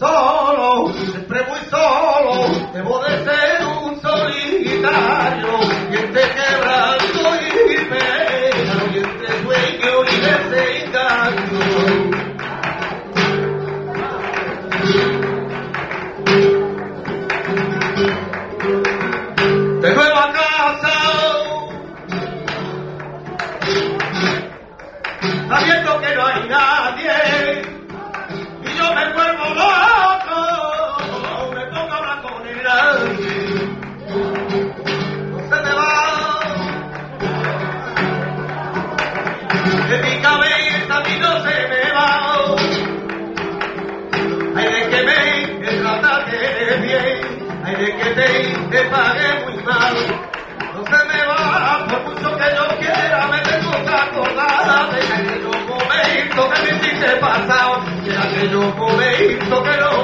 Solo, siempre muy solo, debo de ser un solitario, y este quebranto y pena, y este sueño y desengaño. De nueva casa, sabiendo que no hay nadie, pasar, de aquellos momentos que no